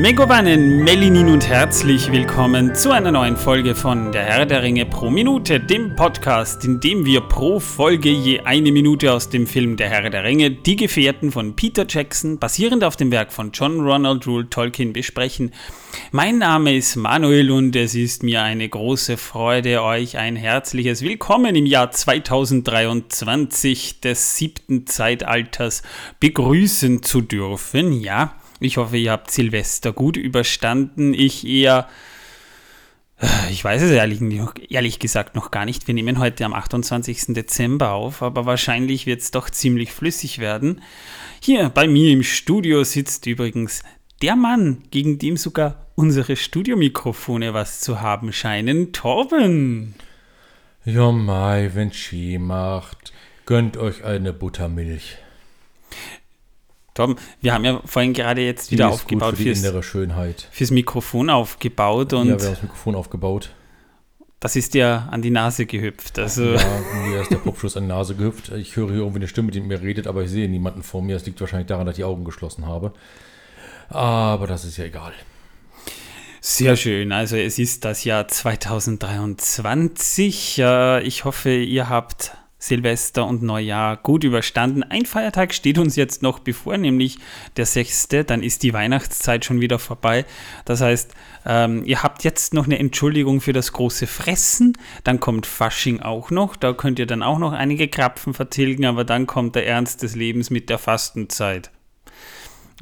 Megowannen, Melinin und herzlich willkommen zu einer neuen Folge von Der Herr der Ringe pro Minute, dem Podcast, in dem wir pro Folge je eine Minute aus dem Film Der Herr der Ringe, Die Gefährten von Peter Jackson, basierend auf dem Werk von John Ronald Rule Tolkien, besprechen. Mein Name ist Manuel und es ist mir eine große Freude, euch ein herzliches Willkommen im Jahr 2023 des siebten Zeitalters begrüßen zu dürfen. Ja, ich hoffe, ihr habt Silvester gut überstanden. Ich eher, äh, ich weiß es ehrlich, ehrlich gesagt noch gar nicht. Wir nehmen heute am 28. Dezember auf, aber wahrscheinlich wird es doch ziemlich flüssig werden. Hier bei mir im Studio sitzt übrigens der Mann, gegen dem sogar unsere Studiomikrofone was zu haben scheinen, Torben. Ja, Mai, wenn Ski macht, gönnt euch eine Buttermilch. Torben, wir haben ja vorhin gerade jetzt wieder aufgebaut für die fürs, innere Schönheit. fürs Mikrofon aufgebaut und ja, wir haben das Mikrofon aufgebaut. Das ist dir an die Nase gehüpft. Also. Ja, mir ist der Popschuss an die Nase gehüpft. Ich höre hier irgendwie eine Stimme, die mit mir redet, aber ich sehe niemanden vor mir. Das liegt wahrscheinlich daran, dass ich die Augen geschlossen habe. Aber das ist ja egal. Sehr schön. Also es ist das Jahr 2023. Ich hoffe, ihr habt Silvester und Neujahr gut überstanden. Ein Feiertag steht uns jetzt noch bevor, nämlich der 6. Dann ist die Weihnachtszeit schon wieder vorbei. Das heißt, ähm, ihr habt jetzt noch eine Entschuldigung für das große Fressen. Dann kommt Fasching auch noch. Da könnt ihr dann auch noch einige Krapfen vertilgen, aber dann kommt der Ernst des Lebens mit der Fastenzeit.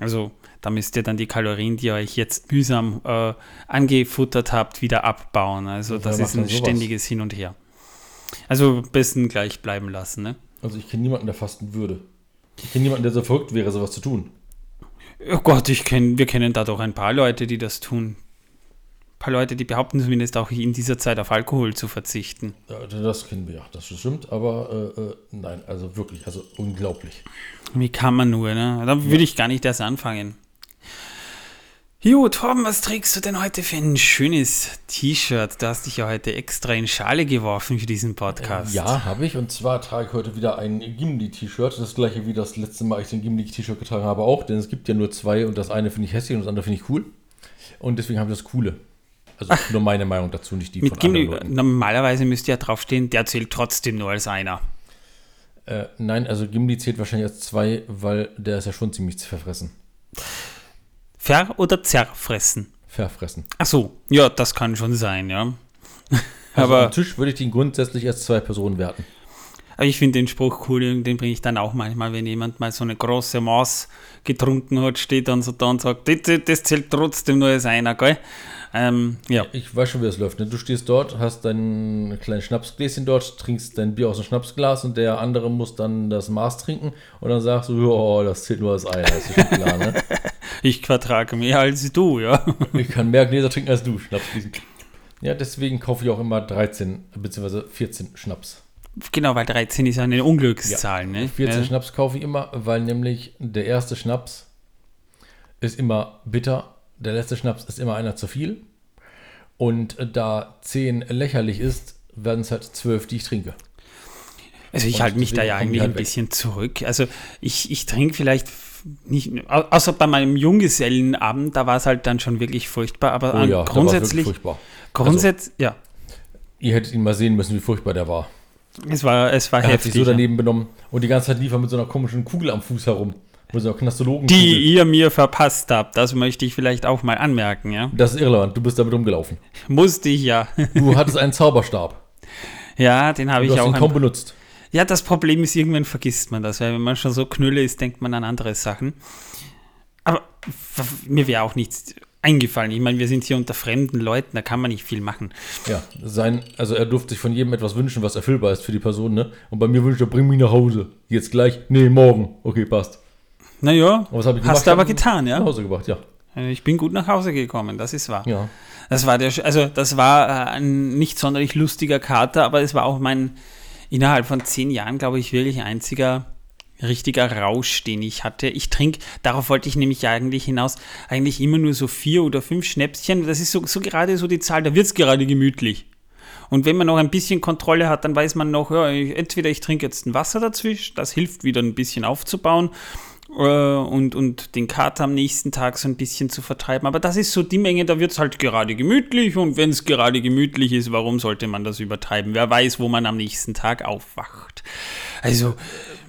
Also da müsst ihr dann die Kalorien, die ihr euch jetzt mühsam äh, angefuttert habt, wieder abbauen. Also das ist ein ständiges Hin und Her. Also besten gleich bleiben lassen, ne? Also ich kenne niemanden, der fasten würde. Ich kenne niemanden, der so verrückt wäre, sowas zu tun. Oh Gott, ich kenn, wir kennen da doch ein paar Leute, die das tun. Ein paar Leute, die behaupten zumindest auch in dieser Zeit auf Alkohol zu verzichten. Ja, das kennen wir ja, das stimmt, aber äh, äh, nein, also wirklich, also unglaublich. Wie kann man nur, ne? Da würde ja. ich gar nicht erst anfangen. Jo, Torben, was trägst du denn heute für ein schönes T-Shirt? Du hast dich ja heute extra in Schale geworfen für diesen Podcast. Ja, habe ich. Und zwar trage ich heute wieder ein Gimli-T-Shirt. Das gleiche wie das letzte Mal, ich den Gimli-T-Shirt getragen habe, auch. Denn es gibt ja nur zwei und das eine finde ich hässlich und das andere finde ich cool. Und deswegen habe ich das Coole. Also Ach, nur meine Meinung dazu, nicht die von Gimli, anderen Leuten. Normalerweise müsste ja draufstehen, der zählt trotzdem nur als einer. Äh, nein, also Gimli zählt wahrscheinlich als zwei, weil der ist ja schon ziemlich verfressen. Ver- oder zerfressen? Verfressen. Ach so, ja, das kann schon sein, ja. Also aber am Tisch würde ich den grundsätzlich als zwei Personen werten. Aber ich finde den Spruch cool, den bringe ich dann auch manchmal, wenn jemand mal so eine große Maß getrunken hat, steht dann so da und sagt, das, das zählt trotzdem nur als einer, gell? Ähm, ja. Ich weiß schon, wie das läuft. Ne? Du stehst dort, hast dein kleines Schnapsgläschen dort, trinkst dein Bier aus dem Schnapsglas und der andere muss dann das Maß trinken und dann sagst du, oh, das zählt nur als einer, das ist schon klar, ne? ich vertrage mehr als du, ja. ich kann mehr Gläser trinken als du, Schnapsgläschen. Ja, deswegen kaufe ich auch immer 13 bzw. 14 Schnaps. Genau, weil 13 ist ja eine Unglückszahl, ja. ne? 14 ja. Schnaps kaufe ich immer, weil nämlich der erste Schnaps ist immer bitter der letzte Schnaps ist immer einer zu viel. Und da 10 lächerlich ist, werden es halt 12, die ich trinke. Also ich halte mich da ja eigentlich halt ein bisschen zurück. Also ich, ich trinke vielleicht nicht, außer bei meinem Junggesellenabend, da war es halt dann schon wirklich furchtbar, aber oh ja, grundsätzlich. furchtbar. Grundsätzlich, also, ja. Ihr hättet ihn mal sehen müssen, wie furchtbar der war. Es war, es war er heftig. Hat sich so daneben benommen und die ganze Zeit lief er mit so einer komischen Kugel am Fuß herum. Die ihr mir verpasst habt, das möchte ich vielleicht auch mal anmerken, ja? Das ist irrelevant, du bist damit rumgelaufen. Musste ich ja. du hattest einen Zauberstab. Ja, den habe ich auch. Hast ihn kaum benutzt. Ja, das Problem ist, irgendwann vergisst man das, weil wenn man schon so knülle ist, denkt man an andere Sachen. Aber mir wäre auch nichts eingefallen. Ich meine, wir sind hier unter fremden Leuten, da kann man nicht viel machen. Ja, sein, also er durfte sich von jedem etwas wünschen, was erfüllbar ist für die Person, ne? Und bei mir wünscht er, bring mich nach Hause. Jetzt gleich? Nee, morgen. Okay, passt. Naja, hast du aber getan, ja? Nach Hause gebracht, ja. Äh, ich bin gut nach Hause gekommen, das ist wahr. Ja. Das war der, also das war äh, ein nicht sonderlich lustiger Kater, aber es war auch mein innerhalb von zehn Jahren, glaube ich, wirklich einziger richtiger Rausch, den ich hatte. Ich trinke, darauf wollte ich nämlich eigentlich hinaus, eigentlich immer nur so vier oder fünf Schnäpschen. Das ist so, so gerade so die Zahl, da wird es gerade gemütlich. Und wenn man noch ein bisschen Kontrolle hat, dann weiß man noch, ja, entweder ich trinke jetzt ein Wasser dazwischen, das hilft wieder ein bisschen aufzubauen, äh, und, und den Kater am nächsten Tag so ein bisschen zu vertreiben. Aber das ist so die Menge, da wird es halt gerade gemütlich und wenn es gerade gemütlich ist, warum sollte man das übertreiben? Wer weiß, wo man am nächsten Tag aufwacht. Also.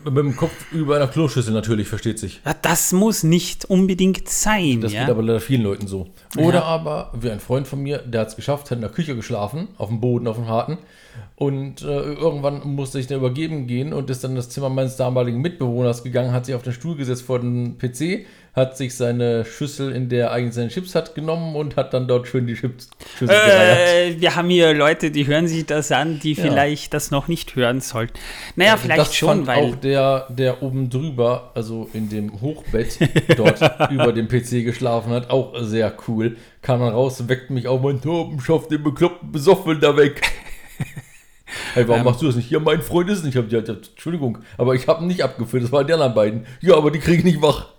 Mit dem Kopf über einer Kloschüssel natürlich, versteht sich. Ja, das muss nicht unbedingt sein. Das ja? geht aber leider vielen Leuten so. Oder Ja. aber, wie ein Freund von mir, der hat es geschafft, hat in der Küche geschlafen, auf dem Boden, auf dem Harten. Und äh, irgendwann musste ich dann übergeben gehen und ist dann in das Zimmer meines damaligen Mitbewohners gegangen, hat sich auf den Stuhl gesetzt vor den PC, hat sich seine Schüssel, in der er eigentlich seine Chips hat, genommen und hat dann dort schön die Chips Schüssel gereiert. Äh, wir haben hier Leute, die hören sich das an, die Ja. vielleicht das noch nicht hören sollten. Naja, vielleicht das schon, fand weil. auch der, der oben drüber, also in dem Hochbett, dort über dem PC geschlafen hat, auch sehr cool. Kam dann raus, weckte mich auf, mein Torben, schaff den bekloppten Besoffen da weg. Hey, warum Ähm. machst du das nicht? Ja, mein Freund ist nicht. Ich hab, ja, ja, Entschuldigung, aber ich habe ihn nicht abgeführt. Das waren die anderen beiden. Ja, aber die kriege ich nicht wach.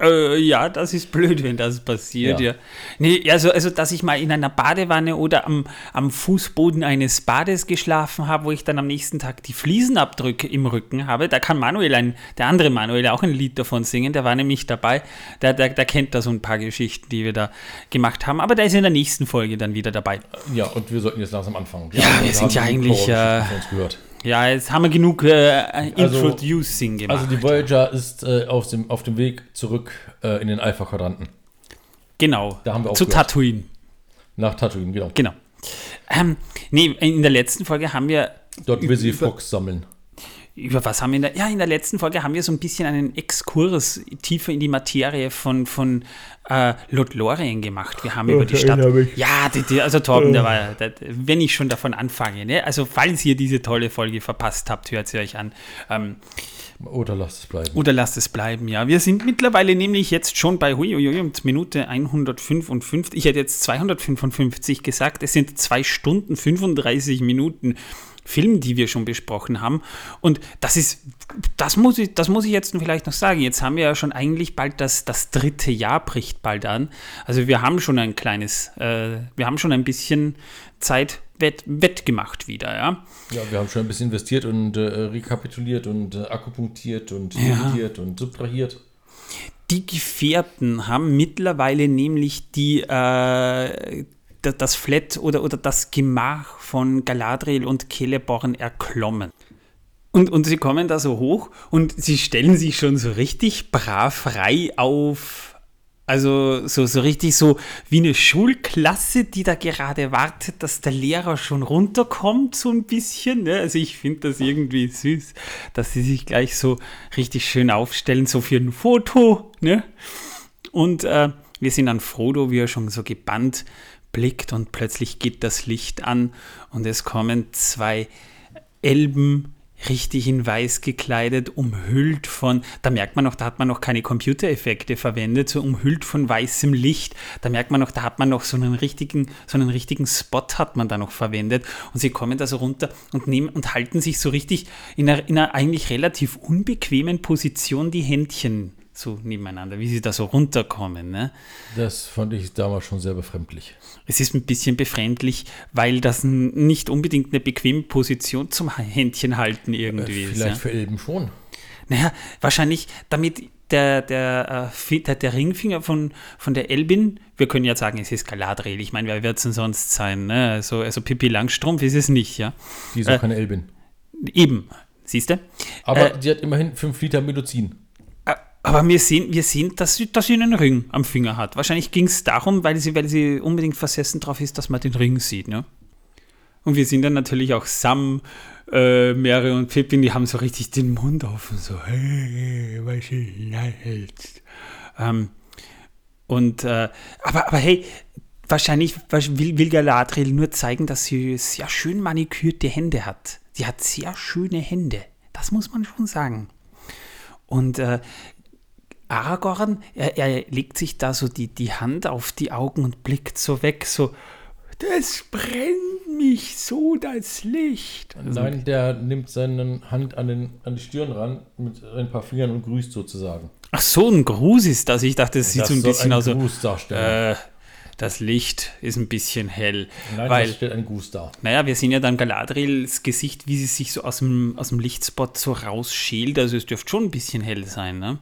Äh, ja, das ist blöd, wenn das passiert, ja. Ja. Nee, also, also, dass ich mal in einer Badewanne oder am, am Fußboden eines Bades geschlafen habe, wo ich dann am nächsten Tag die Fliesenabdrücke im Rücken habe, da kann Manuel, ein, der andere Manuel, auch ein Lied davon singen, der war nämlich dabei, der, der, der kennt da so ein paar Geschichten, die wir da gemacht haben, aber der ist in der nächsten Folge dann wieder dabei. Ja, und wir sollten jetzt langsam anfangen. Ja, wir sind ja eigentlich, äh. Ja, jetzt haben wir genug äh, Also- Introducing gemacht. Also die Voyager ist äh, auf, dem, auf dem Weg zurück äh, in den Alpha-Quadranten. genau, da haben wir zu aufgehört. Tatooine. Nach Tatooine, genau. Genau. Ähm, nee, in der letzten Folge haben wir Dort will sie Fox sammeln. Über was haben wir in der, ja, in der letzten Folge haben wir so ein bisschen einen Exkurs tiefer in die Materie von, von äh, Lothlorien gemacht. Wir haben über die Stadt. Ja, die, die, also Torben, der war, ja- der, wenn ich schon davon anfange, ne? also falls ihr diese tolle Folge verpasst habt, hört sie euch an. Ähm, Oder lasst es bleiben. oder lasst es bleiben, ja. Wir sind mittlerweile nämlich jetzt schon bei huiuiui, Minute 155. Ich hätte jetzt 255 gesagt. Es sind zwei Stunden 35 Minuten Film, die wir schon besprochen haben. Und das ist, das muss ich, das muss ich jetzt vielleicht noch sagen. Jetzt haben wir ja schon eigentlich bald das, das dritte Jahr bricht bald an. Also wir haben schon ein kleines, äh, wir haben schon ein bisschen Zeit wett, wettgemacht wieder, ja. Ja, wir haben schon ein bisschen investiert und äh, rekapituliert und äh, akupunktiert und Ja. dividiert und subtrahiert. Die Gefährten haben mittlerweile nämlich die, äh, das Flat oder, oder das Gemach von Galadriel und Celeborn erklommen. Und, und sie kommen da so hoch und sie stellen sich schon so richtig brav frei auf. Also so, so richtig so wie eine Schulklasse, die da gerade wartet, dass der Lehrer schon runterkommt, so ein bisschen. Ne? Also ich finde das irgendwie süß, dass sie sich gleich so richtig schön aufstellen, so für ein Foto. Ne? Und äh, wir sehen dann Frodo, wie er schon so gebannt blickt und plötzlich geht das Licht an und es kommen zwei Elben richtig in weiß gekleidet, umhüllt von, da merkt man noch, da hat man noch keine Computereffekte verwendet, so umhüllt von weißem Licht. Da merkt man noch, da hat man noch so einen richtigen, so einen richtigen Spot hat man da noch verwendet. Und sie kommen da so runter und nehmen und halten sich so richtig in einer, in einer eigentlich relativ unbequemen Position die Händchen so nebeneinander, wie sie da so runterkommen. Ne? Das fand ich damals schon sehr befremdlich. Es ist ein bisschen befremdlich, weil das nicht unbedingt eine bequeme Position zum Händchen halten irgendwie Äh, ist. vielleicht Ja? für Elben schon. Naja, wahrscheinlich damit der, der, äh, der, der Ringfinger von, von der Elbin, wir können ja sagen, es ist Galadriel. Ich meine, wer wird es denn sonst sein? Ne? Also, also Pippi Langstrumpf ist es nicht, ja. Die ist auch Äh, keine Elbin. Eben, siehst du? Aber äh, die hat immerhin 5 Liter Medizin. Aber wir sehen, wir sehen dass, sie, dass sie einen Ring am Finger hat. Wahrscheinlich ging es darum, weil sie, weil sie unbedingt versessen drauf ist, dass man den Ring sieht. Ne? Und wir sehen dann natürlich auch Sam, äh, Mary und Pippin, die haben so richtig den Mund offen, so, hey, was ist? Ähm, und, äh, aber, aber hey, wahrscheinlich will, will Galadriel nur zeigen, dass sie sehr schön manikürte Hände hat. Sie hat sehr schöne Hände. Das muss man schon sagen. Und äh, Aragorn, er, er legt sich da so die, die Hand auf die Augen und blickt so weg, so, das brennt mich so, das Licht. Nein, der nimmt seine Hand an, den, an die Stirn ran mit ein paar Fingern und grüßt sozusagen. Ach so, ein Gruß ist das. Ich dachte, es sieht so ein bisschen aus. Gruß darstellen. Äh, das Licht ist ein bisschen hell. Nein, weil, das stellt einen Gruß dar. naja, wir sehen ja dann Galadriels Gesicht, wie sie sich so aus dem, aus dem Lichtspot so rausschält. Also es dürfte schon ein bisschen hell sein, ne?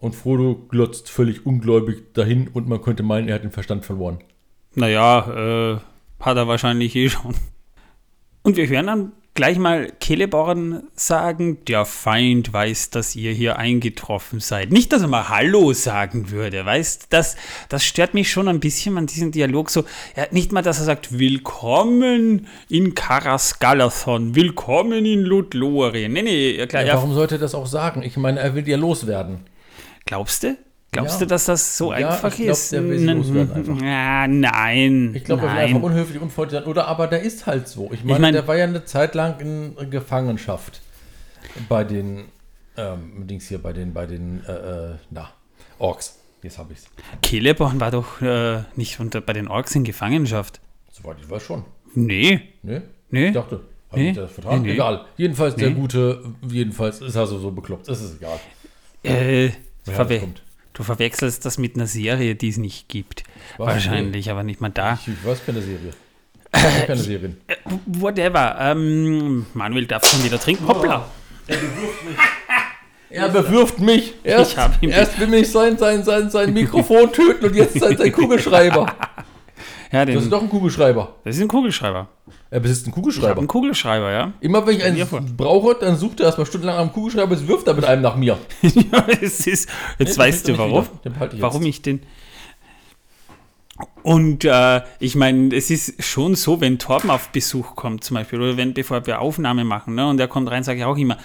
Und Frodo glotzt völlig ungläubig dahin und man könnte meinen, er hat den Verstand verloren. Naja, äh, hat er wahrscheinlich eh schon. Und wir hören dann gleich mal Celeborn sagen, der Feind weiß, dass ihr hier eingetroffen seid. Nicht, dass er mal Hallo sagen würde, weißt das, das stört mich schon ein bisschen an diesem Dialog so. Ja, nicht mal, dass er sagt, willkommen in Karas Galathon, willkommen in Ludlorien. Nee, nee, klar. Ja, warum sollte er das auch sagen? Ich meine, er will ja loswerden. Glaubst du? Glaubst Ja. du, dass das so Ja, einfach ich glaub, ist? der will einfach. Ja, nein. Ich glaube, er will einfach unhöflich, unfreundlich sein. Oder aber der ist halt so. Ich meine, mein- der war ja eine Zeit lang in Gefangenschaft bei den ähm, Dings hier, bei den, bei den, äh, äh, na, Orks. Jetzt habe ich's. Celeborn war doch äh, nicht unter, bei den Orks in Gefangenschaft. Soweit ich weiß schon. Nee, Ne? nee. Ich dachte, habe Nee. ich das vertan? Nee, nee. Egal. Jedenfalls der Nee. Gute, jedenfalls ist er so, so bekloppt. Es ist egal. Äh, Woher verwe das kommt. du verwechselst das mit einer Serie, die es nicht gibt. Was? Wahrscheinlich, aber nicht mal da. Ich, ich weiß keine Serie. Ich weiß keine Serien. Äh, whatever. Ähm, Manuel darf schon wieder trinken. Hoppla. Er bewirft mich. Erst, Ich hab ihn- erst will mich sein, sein, sein, sein Mikrofon töten und jetzt sein, sein Kugelschreiber. Ja, Das den, ist doch ein Kugelschreiber. das ist ein Kugelschreiber. Er besitzt einen Ich habe Kugelschreiber. einen Kugelschreiber, ja. Immer wenn ich einen brauche, dann sucht er erstmal stundenlang am Kugelschreiber, jetzt wirft er mit einem nach mir. ja es ist, jetzt den weißt du warum. ich warum ich den. Und äh, ich meine, es ist schon so, wenn Torben auf Besuch kommt, zum Beispiel, oder wenn, bevor wir Aufnahme machen, ne, und er kommt rein, sage ich auch immer,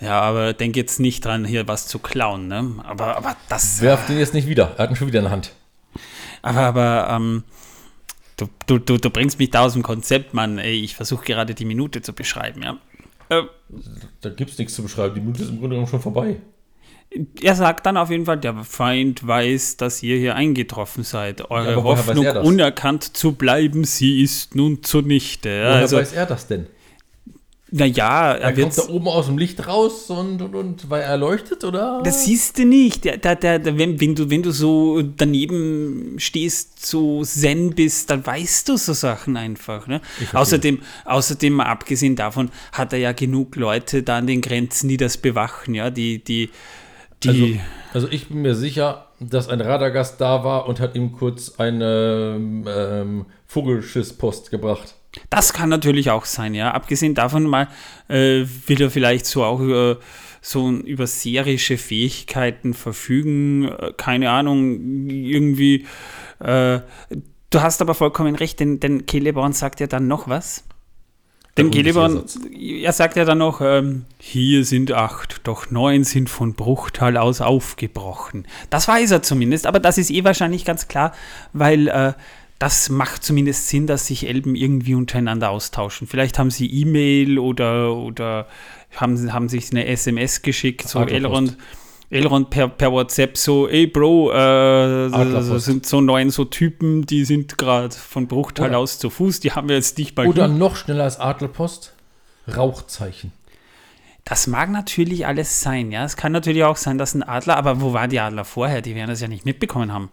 ja, aber denk jetzt nicht dran, hier was zu klauen, ne? Aber, aber das. Werft den jetzt nicht wieder. Er hat ihn schon wieder in der Hand. Aber, aber, ähm, du, du, du, du bringst mich da aus dem Konzept, Mann. Ey, ich versuche gerade die Minute zu beschreiben, ja. Äh, Da gibt es nichts zu beschreiben. Die Minute ist im Grunde genommen schon vorbei. er sagt dann auf jeden Fall, der Feind weiß, dass ihr hier eingetroffen seid. Eure weiß Hoffnung, er unerkannt zu bleiben, sie ist nun zunichte. Ja, Woher also, weiß er das denn? Naja, Er er kommt wird. da oben aus dem Licht raus und, und, und weil er leuchtet, oder? Das siehst du nicht. Der, der, der, wenn, wenn, du, wenn du so daneben stehst, so zen bist, dann weißt du so Sachen einfach. Ne? Außerdem, außerdem, mal abgesehen davon, hat er ja genug Leute da an den Grenzen, die das bewachen, ja, die, die, die. Also, also ich bin mir sicher, dass ein Radagast da war und hat ihm kurz eine ähm, Vogelschisspost gebracht. Das kann natürlich auch sein, ja. Abgesehen davon mal äh, will er vielleicht so auch über so über serische Fähigkeiten verfügen. Äh, keine Ahnung, irgendwie. Äh, du hast aber vollkommen recht, denn, denn Celeborn sagt ja dann noch was. Dem Celeborn, er sagt ja dann noch, ähm, hier sind acht, doch neun sind von Bruchtal aus aufgebrochen. Das weiß er zumindest, aber das ist eh wahrscheinlich ganz klar, weil äh, das macht zumindest Sinn, dass sich Elben irgendwie untereinander austauschen. Vielleicht haben sie E-Mail oder, oder haben, haben sich eine SMS geschickt, so. Elrond. Elrond per, per WhatsApp so, ey Bro, äh, das sind so neun so Typen, die sind gerade von Bruchtal Oder- aus zu Fuß, die haben wir jetzt nicht bei Oder hier. noch schneller als Adlerpost, Rauchzeichen. Das mag natürlich alles sein, ja. Es kann natürlich auch sein, dass ein Adler, aber wo waren die Adler vorher? Die werden das ja nicht mitbekommen haben.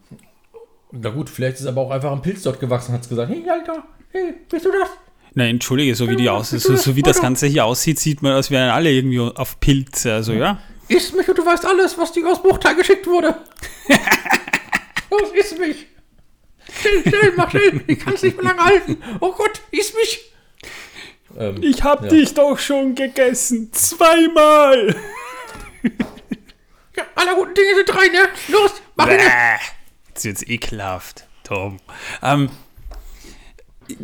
Na gut, vielleicht ist aber auch einfach ein Pilz dort gewachsen und hat gesagt, hey Alter, hey, bist du das? Na, entschuldige, so wie die aus, so, so wie das Ganze hier aussieht, sieht man, als wären alle irgendwie auf Pilze. Also ja. Iss mich und du weißt alles, was dir aus Bruchteil geschickt wurde. Los, iss mich. Schnell, schnell, mach schnell. Ich kann es nicht mehr lange halten. Oh Gott, iss mich. Ähm, Ich hab Ja. dich doch schon gegessen. Zweimal. ja, aller guten Dinge sind drei, ne? Los, mach ihn. Bäh. Jetzt ekelhaft, Tom. Ähm,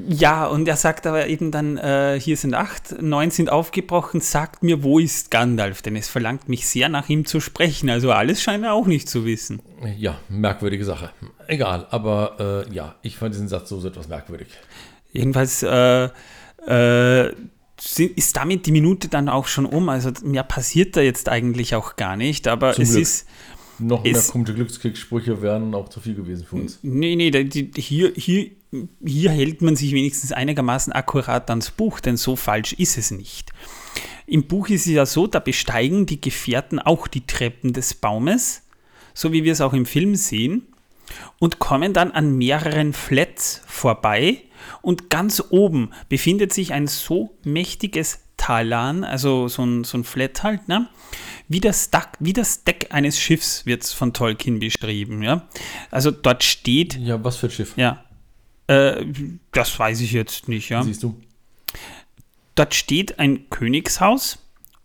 ja, und er sagt aber eben dann, äh, hier sind acht, neun sind aufgebrochen, sagt mir, wo ist Gandalf? Denn es verlangt mich sehr, nach ihm zu sprechen. Also alles scheint er auch nicht zu wissen. Ja, merkwürdige Sache. Egal, aber äh, ja, ich fand diesen Satz so etwas merkwürdig. Jedenfalls äh, äh, ist damit die Minute dann auch schon um. Also mehr passiert da jetzt eigentlich auch gar nicht. Aber Zum es Glück. ist. Noch mehr komische Glückskriegssprüche wären auch zu viel gewesen für uns. Nee, nee, die, die, hier, hier, hier hält man sich wenigstens einigermaßen akkurat ans Buch, denn so falsch ist es nicht. Im Buch ist es ja so, da besteigen die Gefährten auch die Treppen des Baumes, so wie wir es auch im Film sehen, und kommen dann an mehreren Flats vorbei. Und ganz oben befindet sich ein so mächtiges Talan, also so ein, so ein Flat halt, ne? Wie das, Deck, wie das Deck eines Schiffs wird von Tolkien beschrieben, ja. Also dort steht. Ja, was für ein Schiff? Ja. Äh, das weiß ich jetzt nicht, ja. Siehst du. Dort steht ein Königshaus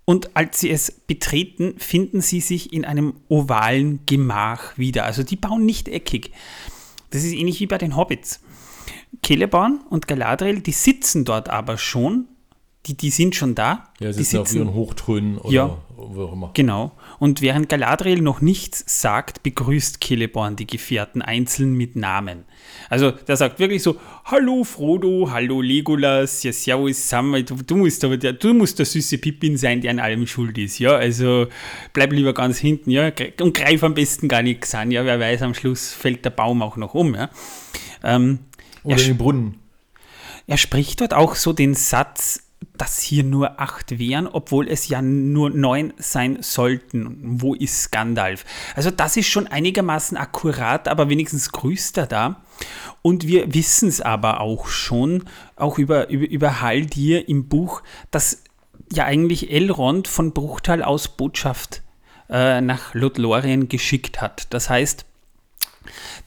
und als sie es betreten, finden sie sich in einem ovalen Gemach wieder. Also die bauen nicht eckig. Das ist ähnlich wie bei den Hobbits. Celeborn und Galadriel, die sitzen dort aber schon. Die, die sind schon da. Ja, die sitzen auf ihren Hochtrönen oder Ja. wo auch immer. Genau. Und während Galadriel noch nichts sagt, begrüßt Celeborn die Gefährten einzeln mit Namen. Also der sagt wirklich so, hallo Frodo, hallo Legolas, ja servus Sam, du, du, musst aber der, du musst der süße Pippin sein, der an allem schuld ist, ja, also bleib lieber ganz hinten, ja, und greif am besten gar nichts an, ja, wer weiß, am Schluss fällt der Baum auch noch um, ja. Ähm, Oder den Brunnen. er spricht dort auch so den Satz, dass hier nur acht wären, obwohl es ja nur neun sein sollten. Wo ist Gandalf? Also das ist schon einigermaßen akkurat, aber wenigstens grüßt er da. Und wir wissen es aber auch schon, auch über, über, über Haldir im Buch, dass ja eigentlich Elrond von Bruchtal aus Botschaft äh, nach Lothlorien geschickt hat. Das heißt,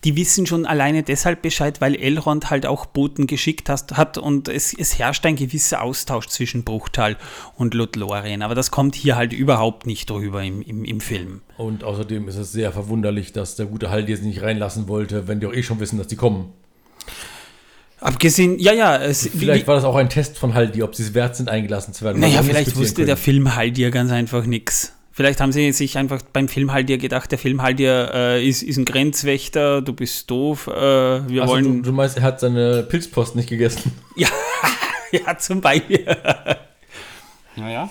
die wissen schon alleine deshalb Bescheid, weil Elrond halt auch Boten geschickt hast, hat und es, es herrscht ein gewisser Austausch zwischen Bruchtal und Lothlorien. Aber das kommt hier halt überhaupt nicht drüber im, im, im Film. Und außerdem ist es sehr verwunderlich, dass der gute Haldir sie nicht reinlassen wollte, wenn die auch eh schon wissen, dass die kommen. Abgesehen, ja, ja, es, Vielleicht wie, war das auch ein Test von Haldir, ob sie es wert sind, eingelassen zu werden. naja, vielleicht wusste der können. Film halt dir ganz einfach nichts. Vielleicht haben sie sich einfach beim Film halt dir gedacht, der Film halt dir äh, ist, ist ein Grenzwächter, du bist doof, äh, wir Also, wollen. du, du meinst, er hat seine Pilzpost nicht gegessen? Ja, ja, zum Beispiel. naja.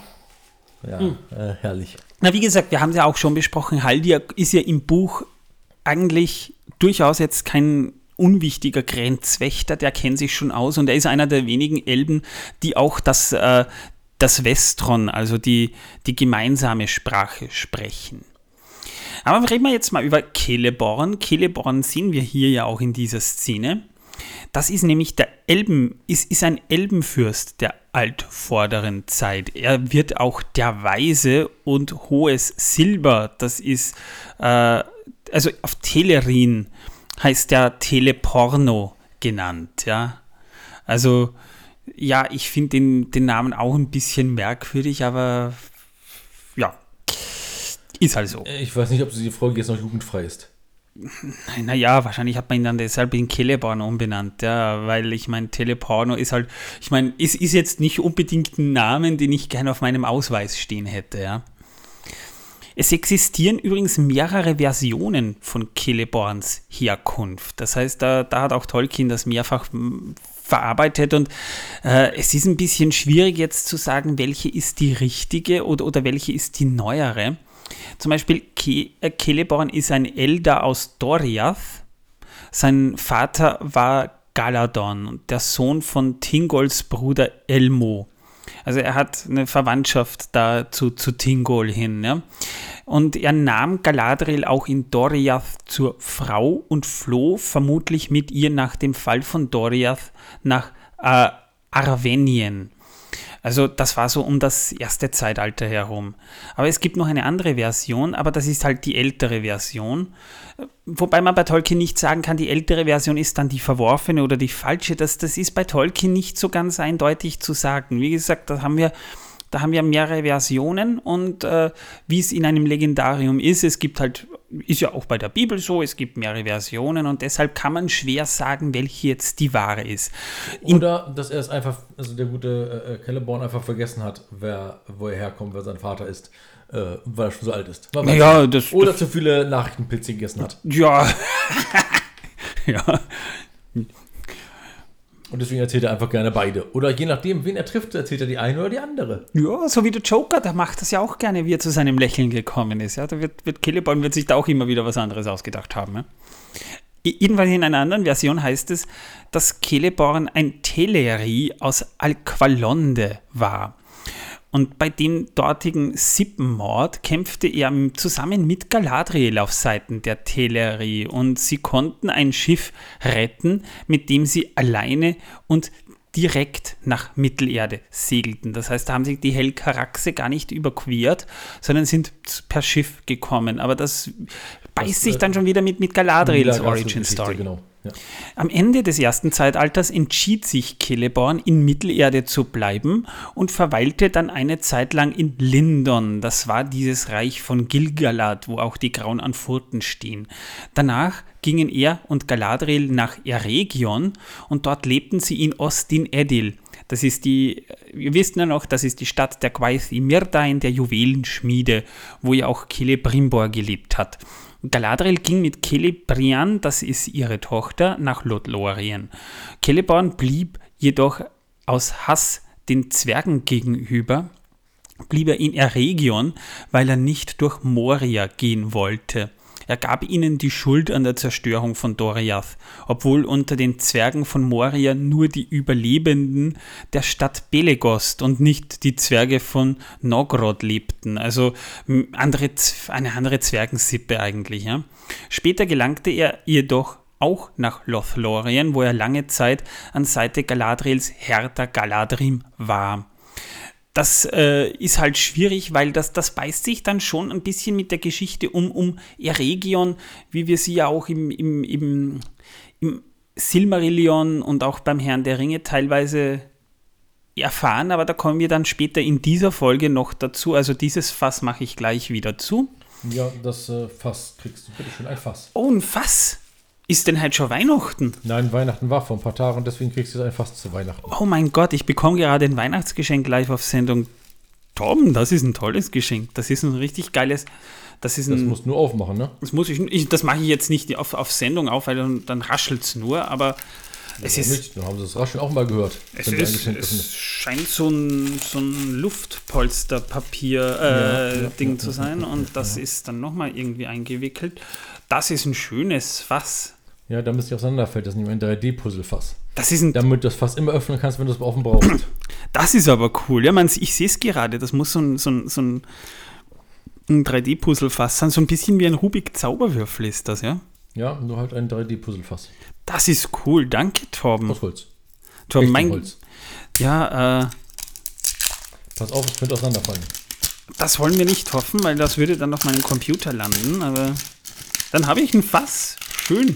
Ja, Hm. äh, herrlich. Na, wie gesagt, wir haben es ja auch schon besprochen, Haldir ist ja im Buch eigentlich durchaus jetzt kein unwichtiger Grenzwächter, der kennt sich schon aus und er ist einer der wenigen Elben, die auch das, äh, das Westron, also die, die gemeinsame Sprache sprechen. Aber reden wir jetzt mal über Celeborn. Celeborn sehen wir hier ja auch in dieser Szene. Das ist nämlich der Elben, ist, ist ein Elbenfürst der altvorderen Zeit. Er wird auch der Weise und hohes Silber, das ist, äh, also auf Telerin heißt der Teleporno genannt, ja. Also, ja, ich finde den, den Namen auch ein bisschen merkwürdig, aber ja, ist halt so. Ich weiß nicht, ob die Folge jetzt noch jugendfrei ist. Naja, wahrscheinlich hat man ihn dann deshalb in Celeborn umbenannt, ja, weil ich meine, Teleporno ist halt, ich meine, ist, ist jetzt nicht unbedingt ein Namen, den ich gerne auf meinem Ausweis stehen hätte, ja. Es existieren übrigens mehrere Versionen von Celeborns Herkunft. Das heißt, da, da hat auch Tolkien das mehrfach verarbeitet und äh, es ist ein bisschen schwierig jetzt zu sagen, welche ist die richtige oder, oder welche ist die neuere. Zum Beispiel Ke äh, Celeborn ist ein Elder aus Doriath. Sein Vater war Galadon und der Sohn von Tingols Bruder Elmo. Also er hat eine Verwandtschaft da zu, zu Tingol hin. Ja? Und er nahm Galadriel auch in Doriath zur Frau und floh vermutlich mit ihr nach dem Fall von Doriath nach äh, Arvenien. Also das war so um das erste Zeitalter herum. Aber es gibt noch eine andere Version, aber das ist halt die ältere Version. Wobei man bei Tolkien nicht sagen kann, die ältere Version ist dann die verworfene oder die falsche. Das, das ist bei Tolkien nicht so ganz eindeutig zu sagen. Wie gesagt, da haben wir, da haben wir mehrere Versionen und äh, wie es in einem Legendarium ist, es gibt halt, ist ja auch bei der Bibel so, es gibt mehrere Versionen und deshalb kann man schwer sagen, welche jetzt die wahre ist. In- Oder dass er es einfach, also der gute äh, Celeborn einfach vergessen hat, wer, wo er herkommt, wer sein Vater ist, äh, weil er schon so alt ist. Ja, das, Oder zu viele Nachrichtenpilze gegessen hat. Ja. ja. Und deswegen erzählt er einfach gerne beide. Oder je nachdem, wen er trifft, erzählt er die eine oder die andere. Ja, so wie der Joker, der macht das ja auch gerne, wie er zu seinem Lächeln gekommen ist. Ja, da wird, wird Celeborn wird sich da auch immer wieder was anderes ausgedacht haben. Ja? Jedenfalls in einer anderen Version heißt es, dass Celeborn ein Teleri aus Alqualonde war. Und bei dem dortigen Sippenmord kämpfte er zusammen mit Galadriel auf Seiten der Teleri und sie konnten ein Schiff retten, mit dem sie alleine und direkt nach Mittelerde segelten. Das heißt, da haben sich die Helkaraxe gar nicht überquert, sondern sind per Schiff gekommen. Aber das beißt das, sich dann äh, schon wieder mit, mit Galadriels Origin Story. Genau. Am Ende des ersten Zeitalters entschied sich Celeborn, in Mittelerde zu bleiben und verweilte dann eine Zeit lang in Lindon. Das war dieses Reich von Gilgalad, wo auch die Grauen an Furten stehen. Danach gingen er und Galadriel nach Eregion und dort lebten sie in Ostin Edil. Das ist die, wir wissen ja noch, das ist die Stadt der Gwaith Mirdain, der Juwelenschmiede, wo ja auch Celebrimbor gelebt hat. Galadriel ging mit Celebrian, das ist ihre Tochter, nach Lothlorien. Celeborn blieb jedoch aus Hass den Zwergen gegenüber, blieb er in Eregion, weil er nicht durch Moria gehen wollte. Er gab ihnen die Schuld an der Zerstörung von Doriath, obwohl unter den Zwergen von Moria nur die Überlebenden der Stadt Belegost und nicht die Zwerge von Nogrod lebten. Also andere, eine andere Zwergensippe eigentlich. Ja. Später gelangte er jedoch auch nach Lothlorien, wo er lange Zeit an Seite Galadriels Hertha Galadrim war das äh, ist halt schwierig, weil das, das beißt sich dann schon ein bisschen mit der Geschichte um, um Eregion, wie wir sie ja auch im, im, im, im Silmarillion und auch beim Herrn der Ringe teilweise erfahren, aber da kommen wir dann später in dieser Folge noch dazu. Also dieses Fass mache ich gleich wieder zu. Ja, das äh, Fass kriegst du bitte schön ein Fass. Oh, ein Fass. Ist denn halt schon Weihnachten? Nein, Weihnachten war vor ein paar Tagen und deswegen kriegst du es einfach zu Weihnachten. Oh mein Gott, ich bekomme gerade ein Weihnachtsgeschenk live auf Sendung. Tom, das ist ein tolles Geschenk. Das ist ein richtig geiles. Das, ist ein, das musst du nur aufmachen, ne? Das muss ich, ich das mache ich jetzt nicht auf, auf Sendung auf, weil dann, dann raschelt es nur, aber es ist. Nicht. Dann haben sie das Rascheln auch mal gehört. Es, ist, es scheint so ein, so ein Luftpolsterpapier-Ding äh, ja, ja, zu sein ja, und das ist dann nochmal irgendwie eingewickelt. Das ist ein schönes Fass. Ja, damit es nicht auseinanderfällt. Das ist nicht ein 3D-Puzzle-Fass. Das ist ein Damit du das Fass immer öffnen kannst, wenn du es offen brauchst. Das ist aber cool. Ja, man, ich sehe es gerade. Das muss so ein, so ein, so ein, ein 3D-Puzzle-Fass sein. So ein bisschen wie ein Rubik-Zauberwürfel ist das, ja? Ja, nur halt ein 3D-Puzzle-Fass. Das ist cool. Danke, Torben. Aus Holz. Torben, mein. Holz. Ja, äh. Pass auf, es könnte auseinanderfallen. Das wollen wir nicht hoffen, weil das würde dann auf meinem Computer landen, aber. Dann habe ich ein Fass. Schön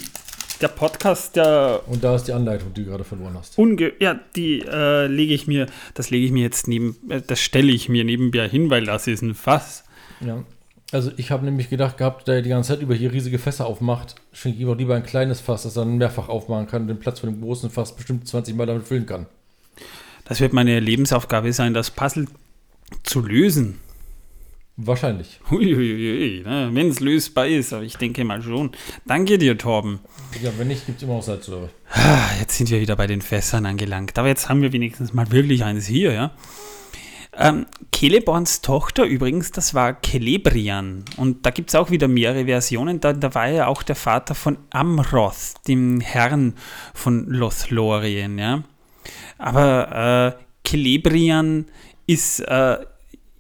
der Podcast, der. Und da ist die Anleitung, die du gerade verloren hast. Unge ja, die äh, lege ich mir, das lege ich mir jetzt neben, äh, das stelle ich mir nebenbei hin, weil das ist ein Fass. Ja. Also ich habe nämlich gedacht gehabt, der die ganze Zeit über hier riesige Fässer aufmacht, schenke ich ihm lieber ein kleines Fass, das dann mehrfach aufmachen kann und den Platz von dem großen Fass bestimmt 20 Mal damit füllen kann. Das wird meine Lebensaufgabe sein, das Puzzle zu lösen. Wahrscheinlich. Uiuiui, ne? wenn es lösbar ist, aber ich denke mal schon. Danke dir, Torben. Ja, wenn nicht, gibt es immer auch Salzsäure. Ah, jetzt sind wir wieder bei den Fässern angelangt. Aber jetzt haben wir wenigstens mal wirklich eines hier, ja. Ähm, Celeborns Tochter übrigens, das war Celebrian. Und da gibt es auch wieder mehrere Versionen. Da, da war er auch der Vater von Amroth, dem Herrn von Lothlorien, ja. Aber äh, Celebrian ist äh,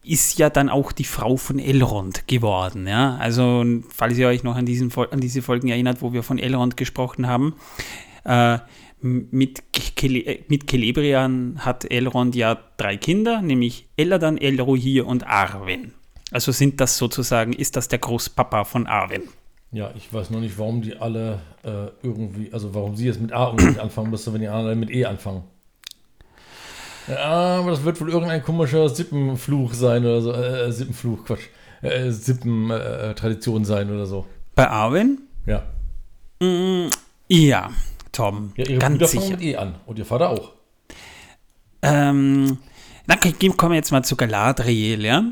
ist ja dann auch die Frau von Elrond geworden. Ja? Also, falls ihr euch noch an, diesen, an diese Folgen erinnert, wo wir von Elrond gesprochen haben, äh, mit, Celebrian hat Elrond ja drei Kinder, nämlich Eladan, Elrohir und Arwen. Also sind das sozusagen, ist das der Großpapa von Arwen. Ja, ich weiß noch nicht, warum die alle äh, irgendwie, also warum sie jetzt mit A anfangen müssen, wenn die anderen mit E anfangen. Ja, aber das wird wohl irgendein komischer Sippenfluch sein oder so. Äh, Sippenfluch, Quatsch. Äh, Sippentradition äh, sein oder so. Bei Arwen? Ja. Mm, ja, Tom. Ja, ihre ganz Brüder sicher. mit E an. Und ihr Vater auch. Ähm, dann kommen wir jetzt mal zu Galadriel, ja?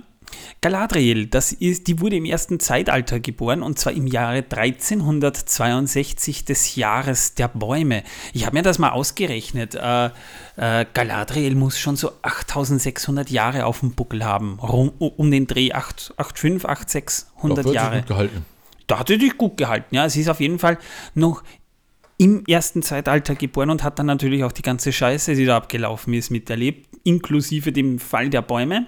Galadriel, das ist, die wurde im ersten Zeitalter geboren und zwar im Jahre 1362 des Jahres der Bäume. Ich habe mir das mal ausgerechnet. Äh, äh, Galadriel muss schon so 8600 Jahre auf dem Buckel haben. Rum, um den Dreh 8, 85, 8600 Jahre. Gut gehalten. Da hat sie dich gut gehalten. Ja, sie ist auf jeden Fall noch im ersten Zeitalter geboren und hat dann natürlich auch die ganze Scheiße, die da abgelaufen ist, miterlebt, inklusive dem Fall der Bäume.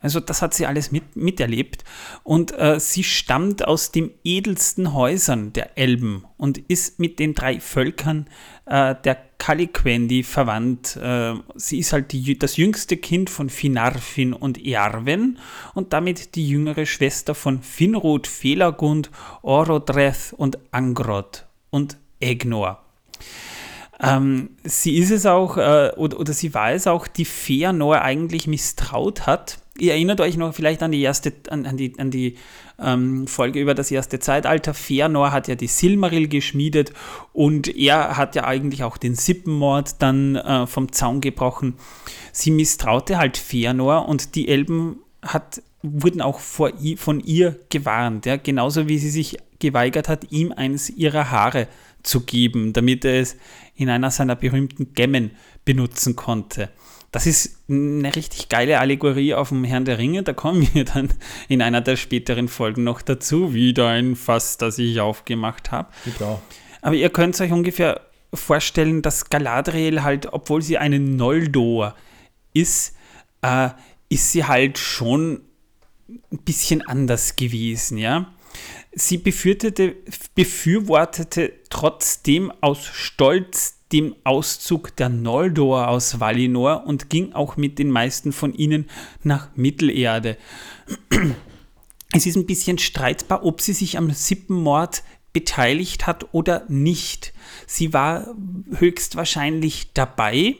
Also das hat sie alles mit, miterlebt. Und äh, sie stammt aus den edelsten Häusern der Elben und ist mit den drei Völkern äh, der Kaliquendi verwandt. Äh, sie ist halt die, das jüngste Kind von Finarfin und Earwen und damit die jüngere Schwester von Finrod, Felagund, Orodreth und Angrod und Egnor. Ähm, sie ist es auch, äh, oder, oder, sie war es auch, die Feanor eigentlich misstraut hat. Ihr erinnert euch noch vielleicht an die erste, an, an die, an die ähm, Folge über das erste Zeitalter. Feanor hat ja die Silmaril geschmiedet und er hat ja eigentlich auch den Sippenmord dann äh, vom Zaun gebrochen. Sie misstraute halt Feanor und die Elben hat, wurden auch vor, von ihr gewarnt, ja? genauso wie sie sich geweigert hat, ihm eines ihrer Haare zu geben, damit er es in einer seiner berühmten Gemmen benutzen konnte. Das ist eine richtig geile Allegorie auf dem Herrn der Ringe. Da kommen wir dann in einer der späteren Folgen noch dazu. Wieder ein Fass, das ich aufgemacht habe. Genau. Aber ihr könnt euch ungefähr vorstellen, dass Galadriel halt, obwohl sie eine Noldor ist, äh, ist sie halt schon ein bisschen anders gewesen, ja. Sie befürwortete trotzdem aus Stolz den Auszug der Noldor aus Valinor und ging auch mit den meisten von ihnen nach Mittelerde. Es ist ein bisschen streitbar, ob sie sich am Sippenmord beteiligt hat oder nicht. Sie war höchstwahrscheinlich dabei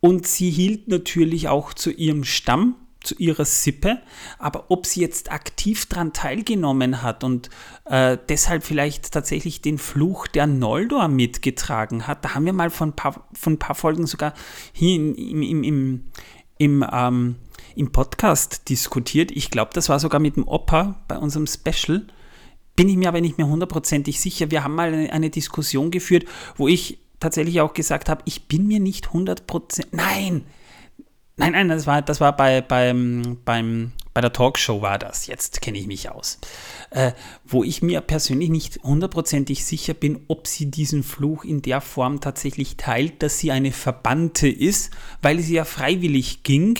und sie hielt natürlich auch zu ihrem Stamm zu ihrer Sippe, aber ob sie jetzt aktiv daran teilgenommen hat und äh, deshalb vielleicht tatsächlich den Fluch der Noldor mitgetragen hat, da haben wir mal von ein paar, von ein paar Folgen sogar hier im, im, im, im, ähm, im Podcast diskutiert. Ich glaube, das war sogar mit dem Opa bei unserem Special. Bin ich mir aber nicht mehr hundertprozentig sicher. Wir haben mal eine, eine Diskussion geführt, wo ich tatsächlich auch gesagt habe, ich bin mir nicht hundertprozentig. Nein, Nein, nein, das war, das war bei, beim, beim, bei der Talkshow war das, jetzt kenne ich mich aus. Äh, wo ich mir persönlich nicht hundertprozentig sicher bin, ob sie diesen Fluch in der Form tatsächlich teilt, dass sie eine Verbannte ist, weil sie ja freiwillig ging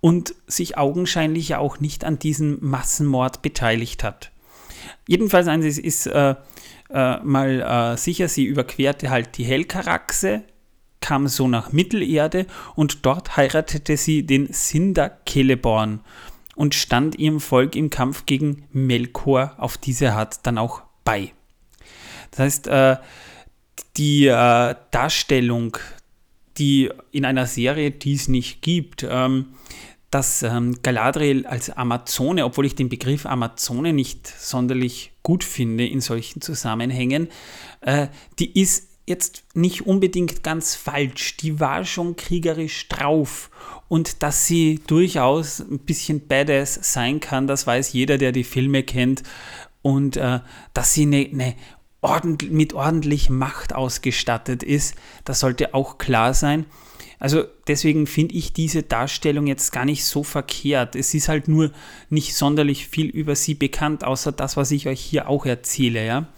und sich augenscheinlich ja auch nicht an diesem Massenmord beteiligt hat. Jedenfalls eines ist äh, äh, mal äh, sicher, sie überquerte halt die Helkaraxe, kam so nach Mittelerde und dort heiratete sie den Sindar Celeborn und stand ihrem Volk im Kampf gegen Melkor auf diese Art dann auch bei. Das heißt, äh, die äh, Darstellung, die in einer Serie, die es nicht gibt, ähm, dass ähm, Galadriel als Amazone, obwohl ich den Begriff Amazone nicht sonderlich gut finde in solchen Zusammenhängen, äh, die ist jetzt nicht unbedingt ganz falsch. Die war schon kriegerisch drauf. Und dass sie durchaus ein bisschen badass sein kann, das weiß jeder, der die Filme kennt. Und äh, dass sie eine, eine ordentlich, mit ordentlich Macht ausgestattet ist, das sollte auch klar sein. Also deswegen finde ich diese Darstellung jetzt gar nicht so verkehrt. Es ist halt nur nicht sonderlich viel über sie bekannt, außer das, was ich euch hier auch erzähle, ja.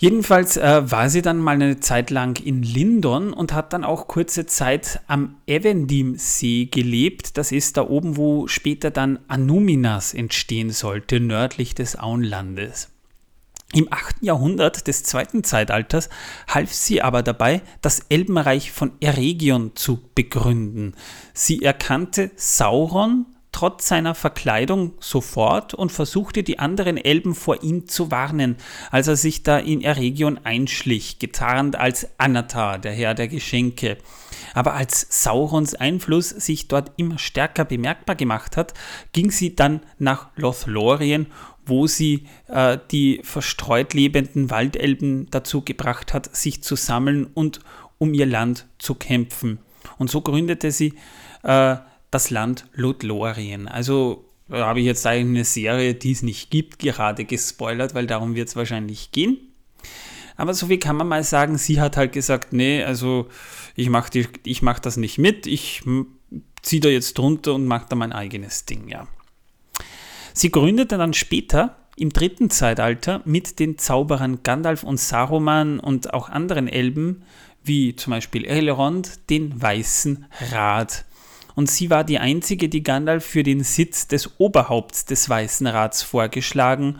Jedenfalls äh, war sie dann mal eine Zeit lang in Lindon und hat dann auch kurze Zeit am Evendim-See gelebt. Das ist da oben, wo später dann Anuminas entstehen sollte, nördlich des Auenlandes. Im 8. Jahrhundert des zweiten Zeitalters half sie aber dabei, das Elbenreich von Eregion zu begründen. Sie erkannte Sauron, trotz seiner Verkleidung sofort und versuchte die anderen Elben vor ihm zu warnen, als er sich da in Eregion einschlich, getarnt als Anatar, der Herr der Geschenke. Aber als Saurons Einfluss sich dort immer stärker bemerkbar gemacht hat, ging sie dann nach Lothlorien, wo sie äh, die verstreut lebenden Waldelben dazu gebracht hat, sich zu sammeln und um ihr Land zu kämpfen. Und so gründete sie äh, das Land Lothlorien. Also habe ich jetzt eigentlich eine Serie, die es nicht gibt, gerade gespoilert, weil darum wird es wahrscheinlich gehen. Aber so viel kann man mal sagen, sie hat halt gesagt, nee, also ich mache mach das nicht mit, ich ziehe da jetzt drunter und mache da mein eigenes Ding, ja. Sie gründete dann später im dritten Zeitalter mit den Zauberern Gandalf und Saruman und auch anderen Elben, wie zum Beispiel Elrond, den Weißen Rat. Und sie war die einzige, die Gandalf für den Sitz des Oberhaupts des Weißen Rats vorgeschlagen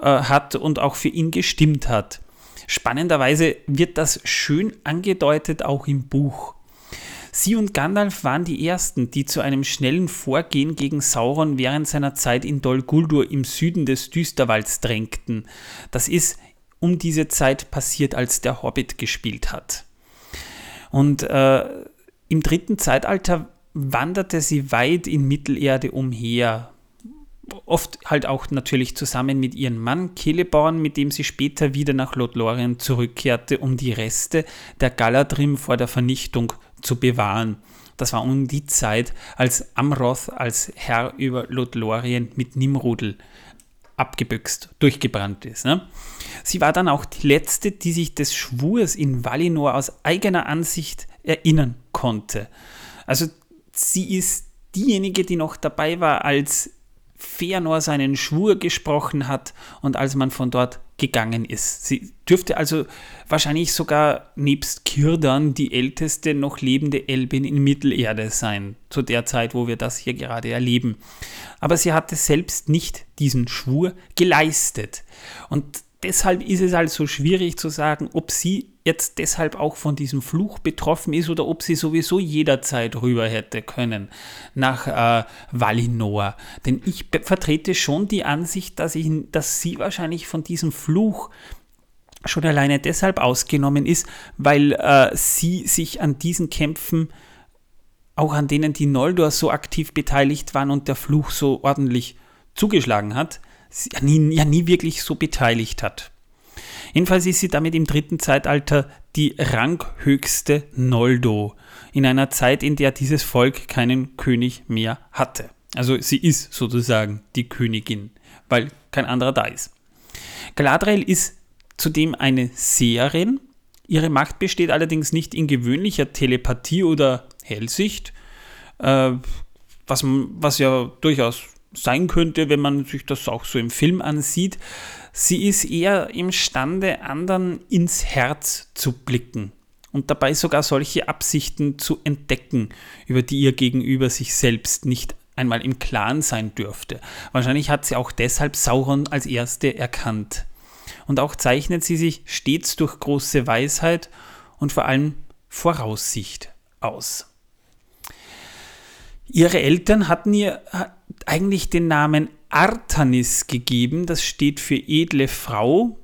äh, hat und auch für ihn gestimmt hat. Spannenderweise wird das schön angedeutet auch im Buch. Sie und Gandalf waren die ersten, die zu einem schnellen Vorgehen gegen Sauron während seiner Zeit in Dol Guldur im Süden des Düsterwalds drängten. Das ist um diese Zeit passiert, als der Hobbit gespielt hat. Und äh, im dritten Zeitalter wanderte sie weit in Mittelerde umher. Oft halt auch natürlich zusammen mit ihrem Mann Celeborn, mit dem sie später wieder nach Lothlorien zurückkehrte, um die Reste der Galadrim vor der Vernichtung zu bewahren. Das war um die Zeit, als Amroth als Herr über Lothlorien mit Nimrudel abgebüxt, durchgebrannt ist. Ne? Sie war dann auch die letzte, die sich des Schwurs in Valinor aus eigener Ansicht erinnern konnte. Also sie ist diejenige, die noch dabei war, als Feanor seinen Schwur gesprochen hat und als man von dort gegangen ist. Sie dürfte also wahrscheinlich sogar nebst Kirdan die älteste noch lebende Elbin in Mittelerde sein, zu der Zeit, wo wir das hier gerade erleben. Aber sie hatte selbst nicht diesen Schwur geleistet. Und deshalb ist es halt so schwierig zu sagen, ob sie jetzt deshalb auch von diesem Fluch betroffen ist oder ob sie sowieso jederzeit rüber hätte können nach äh, Valinor. Denn ich vertrete schon die Ansicht, dass, ich, dass sie wahrscheinlich von diesem Fluch schon alleine deshalb ausgenommen ist, weil äh, sie sich an diesen Kämpfen, auch an denen die Noldor so aktiv beteiligt waren und der Fluch so ordentlich zugeschlagen hat, ja nie, ja nie wirklich so beteiligt hat. Jedenfalls ist sie damit im dritten Zeitalter die ranghöchste Noldo, in einer Zeit, in der dieses Volk keinen König mehr hatte. Also sie ist sozusagen die Königin, weil kein anderer da ist. Galadriel ist zudem eine Seherin. Ihre Macht besteht allerdings nicht in gewöhnlicher Telepathie oder Hellsicht, äh, was, was ja durchaus sein könnte, wenn man sich das auch so im Film ansieht. Sie ist eher imstande, anderen ins Herz zu blicken und dabei sogar solche Absichten zu entdecken, über die ihr gegenüber sich selbst nicht einmal im Klaren sein dürfte. Wahrscheinlich hat sie auch deshalb Sauron als erste erkannt. Und auch zeichnet sie sich stets durch große Weisheit und vor allem Voraussicht aus. Ihre Eltern hatten ihr eigentlich den Namen Artanis gegeben, das steht für edle Frau,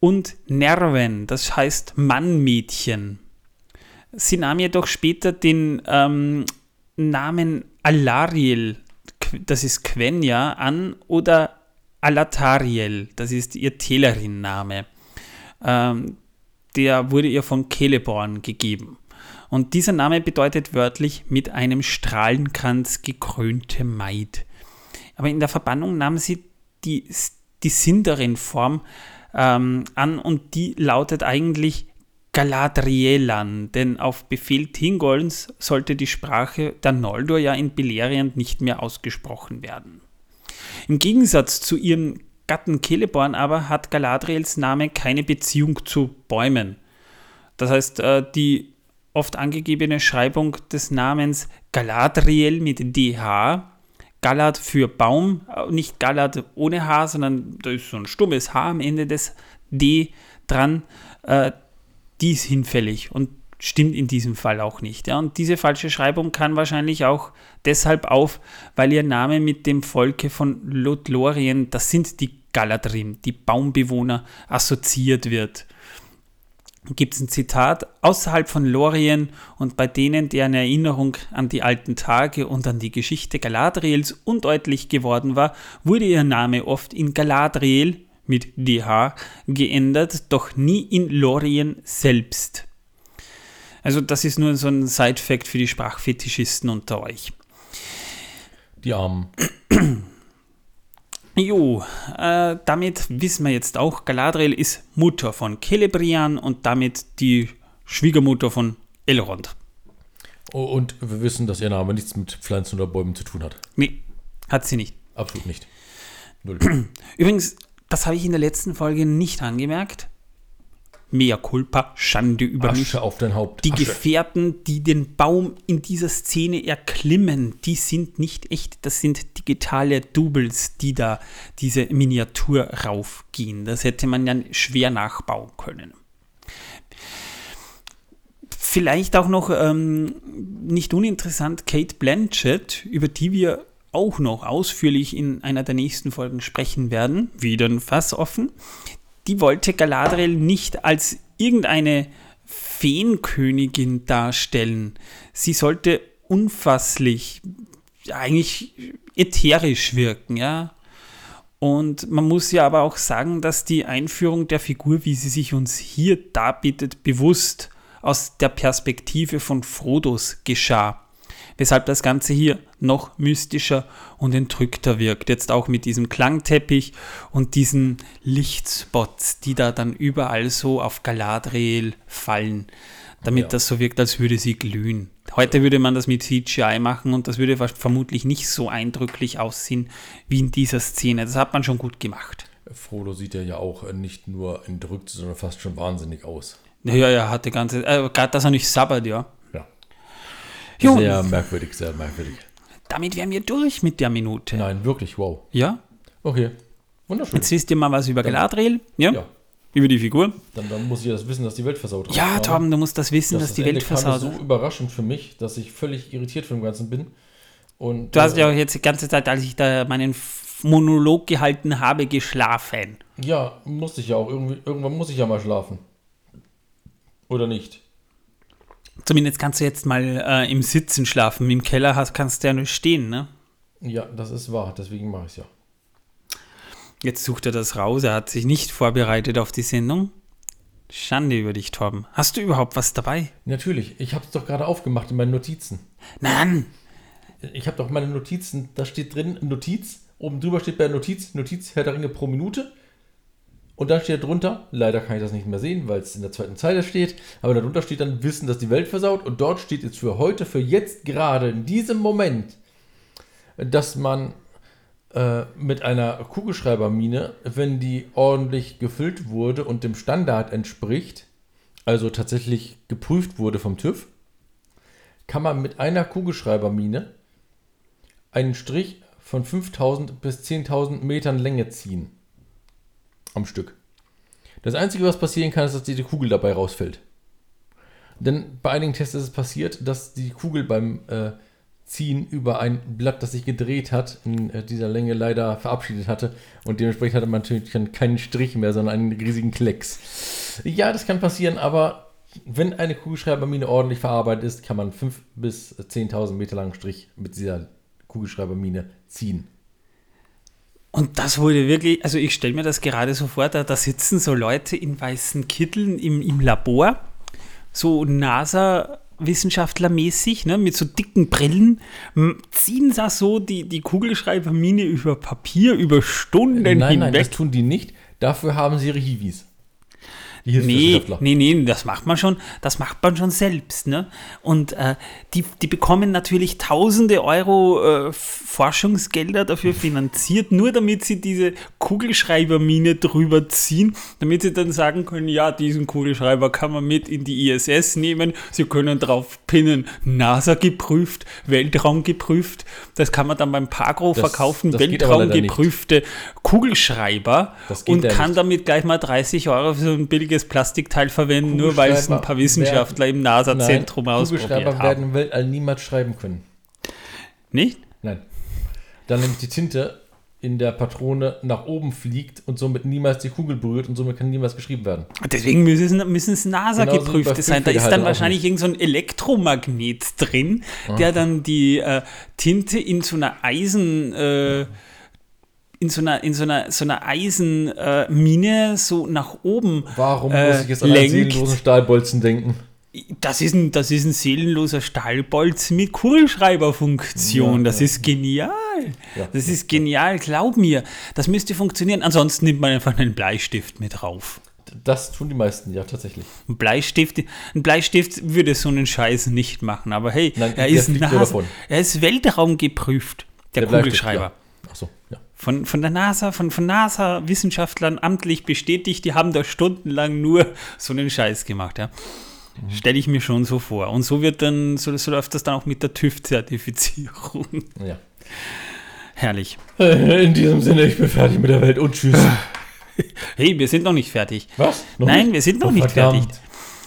und Nerven, das heißt Mannmädchen. Sie nahm jedoch später den ähm, Namen Alariel, das ist Quenya, an oder Alatariel, das ist ihr Telerin-Name. Ähm, der wurde ihr von Celeborn gegeben. Und dieser Name bedeutet wörtlich mit einem Strahlenkranz gekrönte Maid. Aber in der Verbannung nahm sie die, die Sindarin-Form ähm, an und die lautet eigentlich Galadrielan, denn auf Befehl Thingolns sollte die Sprache der Noldor ja in Beleriand nicht mehr ausgesprochen werden. Im Gegensatz zu ihrem Gatten Celeborn aber hat Galadriels Name keine Beziehung zu Bäumen. Das heißt, äh, die oft angegebene Schreibung des Namens Galadriel mit DH. Galad für Baum, nicht Galad ohne H, sondern da ist so ein stummes H am Ende des D dran. Äh, die ist hinfällig und stimmt in diesem Fall auch nicht. Ja. Und diese falsche Schreibung kann wahrscheinlich auch deshalb auf, weil ihr Name mit dem Volke von Lothlorien, das sind die Galadrim, die Baumbewohner, assoziiert wird gibt es ein Zitat, außerhalb von Lorien und bei denen, deren Erinnerung an die alten Tage und an die Geschichte Galadriels undeutlich geworden war, wurde ihr Name oft in Galadriel mit DH geändert, doch nie in Lorien selbst. Also das ist nur so ein Side-Fact für die Sprachfetischisten unter euch. Die Armen. Jo, äh, damit wissen wir jetzt auch, Galadriel ist Mutter von Celebrian und damit die Schwiegermutter von Elrond. Oh, und wir wissen, dass ihr Name nichts mit Pflanzen oder Bäumen zu tun hat. Nee, hat sie nicht. Absolut nicht. Null. Übrigens, das habe ich in der letzten Folge nicht angemerkt. Mea culpa, Schande über mich. Asche auf dein Haupt. Die Asche. Gefährten, die den Baum in dieser Szene erklimmen, die sind nicht echt, das sind digitale Doubles, die da diese Miniatur raufgehen. Das hätte man ja schwer nachbauen können. Vielleicht auch noch ähm, nicht uninteressant Kate Blanchett, über die wir auch noch ausführlich in einer der nächsten Folgen sprechen werden. Wieder ein Fass offen. Die wollte Galadriel nicht als irgendeine Feenkönigin darstellen. Sie sollte unfasslich, eigentlich ätherisch wirken, ja. Und man muss ja aber auch sagen, dass die Einführung der Figur, wie sie sich uns hier darbietet, bewusst aus der Perspektive von Frodos geschah. Weshalb das Ganze hier noch mystischer und entrückter wirkt. Jetzt auch mit diesem Klangteppich und diesen Lichtspots, die da dann überall so auf Galadriel fallen, damit Ja. das so wirkt, als würde sie glühen. Heute würde man das mit CGI machen und das würde vermutlich nicht so eindrücklich aussehen wie in dieser Szene. Das hat man schon gut gemacht. Frodo sieht ja ja auch nicht nur entrückt, sondern fast schon wahnsinnig aus. Ja, ja, hatte ganze, äh, gerade dass er nicht sabbert, ja. Ja. Jo. Sehr merkwürdig, sehr merkwürdig. Damit wären wir durch mit der Minute. Nein, wirklich, wow. Ja? Okay. Wunderschön. Jetzt wisst ihr mal was über Galadriel, ja? Ja. Über die Figur. Dann, dann muss ich das wissen, dass die Welt versaut Ja, rauskam. Torben, du musst das wissen, Das dass die Ende Welt kam mir versaut so ist. überraschend für mich, dass ich völlig irritiert von dem Ganzen bin. Und, Du hast äh, ja auch jetzt die ganze Zeit, als ich da meinen Monolog gehalten habe, geschlafen. Ja, musste ich ja auch. Irgendwie, irgendwann muss ich ja mal schlafen. Oder nicht? Zumindest kannst du jetzt mal äh, im Sitzen schlafen. Im Keller hast, kannst du ja nur stehen, ne? Ja, das ist wahr, deswegen mache ich es ja. Jetzt sucht er das raus. Er hat sich nicht vorbereitet auf die Sendung. Schande über dich, Torben. Hast du überhaupt was dabei? Natürlich, ich habe es doch gerade aufgemacht in meinen Notizen. Nein. Ich habe doch meine Notizen, da steht drin Notiz, oben drüber steht bei Notiz, Notiz Herr der Ringe pro Minute. Und dann steht drunter, leider kann ich das nicht mehr sehen, weil es in der zweiten Zeile steht, aber darunter steht dann Wissen, dass die Welt versaut. Und dort steht jetzt für heute, für jetzt gerade, in diesem Moment, dass man äh, mit einer Kugelschreibermine, wenn die ordentlich gefüllt wurde und dem Standard entspricht, also tatsächlich geprüft wurde vom TÜV, kann man mit einer Kugelschreibermine einen Strich von 5000 bis 10.000 Metern Länge ziehen. Am Stück. Das Einzige, was passieren kann, ist, dass die Kugel dabei rausfällt. Denn bei einigen Tests ist es passiert, dass die Kugel beim äh, Ziehen über ein Blatt, das sich gedreht hat, in äh, dieser Länge leider verabschiedet hatte. Und dementsprechend hatte man natürlich keinen Strich mehr, sondern einen riesigen Klecks. Ja, das kann passieren, aber wenn eine Kugelschreibermine ordentlich verarbeitet ist, kann man 5.000 bis 10.000 Meter langen Strich mit dieser Kugelschreibermine ziehen. Und das wurde wirklich, also ich stelle mir das gerade so vor, da, da sitzen so Leute in weißen Kitteln im, im Labor, so NASA-Wissenschaftler-mäßig, ne, mit so dicken Brillen, ziehen da so die, die Kugelschreibermine über Papier über Stunden nein, nein, hinweg. das tun die nicht. Dafür haben sie ihre Hiwis. Die Nee, Hilfswissenschaftler. nee, nee, das macht man schon, das macht man schon selbst, ne? Und äh, die, die bekommen natürlich tausende Euro äh, Forschungsgelder dafür finanziert, nur damit sie diese Kugelschreibermine drüber ziehen, damit sie dann sagen können, ja, diesen Kugelschreiber kann man mit in die ISS nehmen, sie können drauf pinnen, NASA geprüft, Weltraum geprüft, das kann man dann beim Pagro Das- verkaufen, das Weltraum leider nicht. geprüfte Kugelschreiber und ja kann nicht. damit gleich mal 30 Euro für so ein billiges Plastikteil verwenden, nur weil es ein paar Wissenschaftler im NASA-Zentrum ausprobiert haben. werden im Weltall niemals schreiben können. Nicht? Nein. Dann nämlich die Tinte in der Patrone nach oben fliegt und somit niemals die Kugel berührt und somit kann niemals geschrieben werden. Deswegen müssen es, müssen es Genauso wie bei NASA-geprüfte sein. Da ist Füllfederhalter dann wahrscheinlich irgend so ein Elektromagnet drin, der dann die äh, Tinte in so einer Eisen... Äh, in so einer, in so einer, so einer Eisenmine äh, so nach oben Warum äh, muss ich jetzt an einen lenkt. seelenlosen Stahlbolzen denken? Das ist ein, das ist ein seelenloser Stahlbolzen mit Kugelschreiberfunktion. Ja, das ja. ist genial. Ja. Das ist genial, glaub mir. Das müsste funktionieren. Ansonsten nimmt man einfach einen Bleistift mit drauf. Das tun die meisten, ja, tatsächlich. Ein Bleistift, ein Bleistift würde so einen Scheiß nicht machen. Aber hey, Nein, er der ist davon. er ist Weltraum geprüft, der, Bleistift, Kugelschreiber. Ja. Achso, ja. Von, von der NASA, von, von NASA-Wissenschaftlern amtlich bestätigt, die haben da stundenlang nur so einen Scheiß gemacht, ja. Mhm. Stelle ich mir schon so vor. Und so wird dann, so, so läuft das dann auch mit der TÜV-Zertifizierung. Ja. Herrlich. In diesem Sinne, ich bin fertig mit der Welt und tschüss. Hey, wir sind noch nicht fertig. Was? Noch Nein, nicht? wir sind noch oh, nicht verdammt. fertig.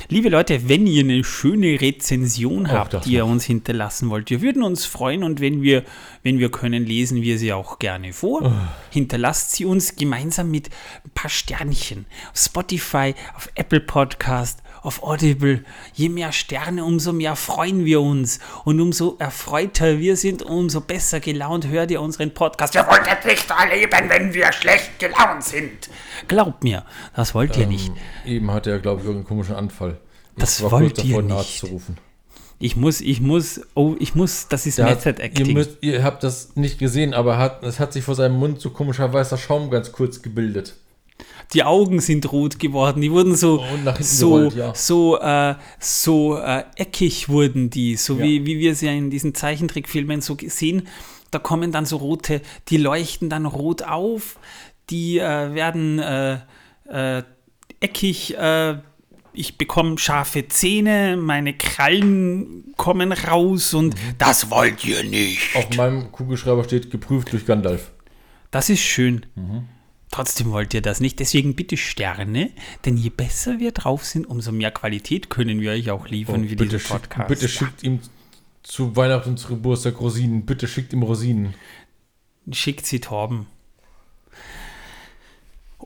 Liebe Leute, wenn ihr eine schöne Rezension habt, die ihr uns hinterlassen wollt, wir würden uns freuen und wenn wir, wenn wir können, lesen wir sie auch gerne vor. Oh. Hinterlasst sie uns gemeinsam mit ein paar Sternchen auf Spotify, auf Apple Podcast, auf Audible. Je mehr Sterne, umso mehr freuen wir uns und umso erfreuter wir sind, umso besser gelaunt hört ihr unseren Podcast. Wir wollen das nicht erleben, wenn wir schlecht gelaunt sind. Glaubt mir, das wollt ihr nicht. Ähm, eben hatte er, glaube ich, irgendeinen komischen Anfall. Ich Das wollt ihr nicht. zu rufen. Ich muss, ich muss, oh, ich muss, das ist hat, Method ihr, Acting. müsst, ihr habt das nicht gesehen, aber hat, es hat sich vor seinem Mund so komischer weißer Schaum ganz kurz gebildet. Die Augen sind rot geworden, die wurden so, hinten so, gerollt, ja. so, äh, so äh, eckig wurden die, so Ja. wie, wie wir sie ja in diesen Zeichentrickfilmen so sehen. Da kommen dann so rote, die leuchten dann rot auf, die äh, werden äh, äh, eckig, äh, ich bekomme scharfe Zähne, meine Krallen kommen raus und Mhm. das wollt ihr nicht. Auf meinem Kugelschreiber steht geprüft durch Gandalf. Das ist schön. Mhm. Trotzdem wollt ihr das nicht. Deswegen bitte Sterne, denn je besser wir drauf sind, umso mehr Qualität können wir euch auch liefern Und wie bitte, schickt, Podcast. bitte schickt ihm zu Weihnachten und zu Geburtstag Rosinen. Bitte schickt ihm Rosinen. Schickt sie Torben.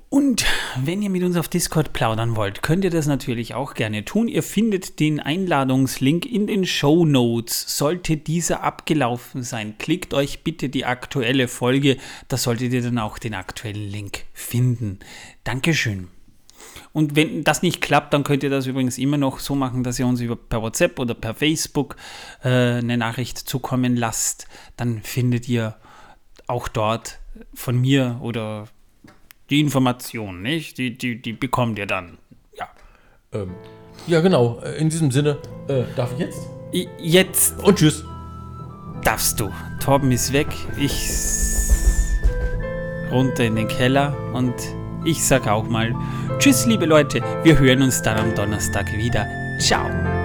Und wenn ihr mit uns auf Discord plaudern wollt, könnt ihr das natürlich auch gerne tun. Ihr findet den Einladungslink in den Show Notes. Sollte dieser abgelaufen sein, klickt euch bitte die aktuelle Folge. Da solltet ihr dann auch den aktuellen Link finden. Dankeschön. Und wenn das nicht klappt, dann könnt ihr das übrigens immer noch so machen, dass ihr uns über per WhatsApp oder per Facebook äh, eine Nachricht zukommen lasst. Dann findet ihr auch dort von mir oder die Information, nicht? Die, die, die bekommt ihr dann. Ja. Ähm, ja, genau. Äh, In diesem Sinne, äh, darf ich jetzt? Jetzt Und tschüss. darfst du. Torben ist weg. Ich runter in den Keller und ich sag auch mal Tschüss, liebe Leute. Wir hören uns dann am Donnerstag wieder. Ciao.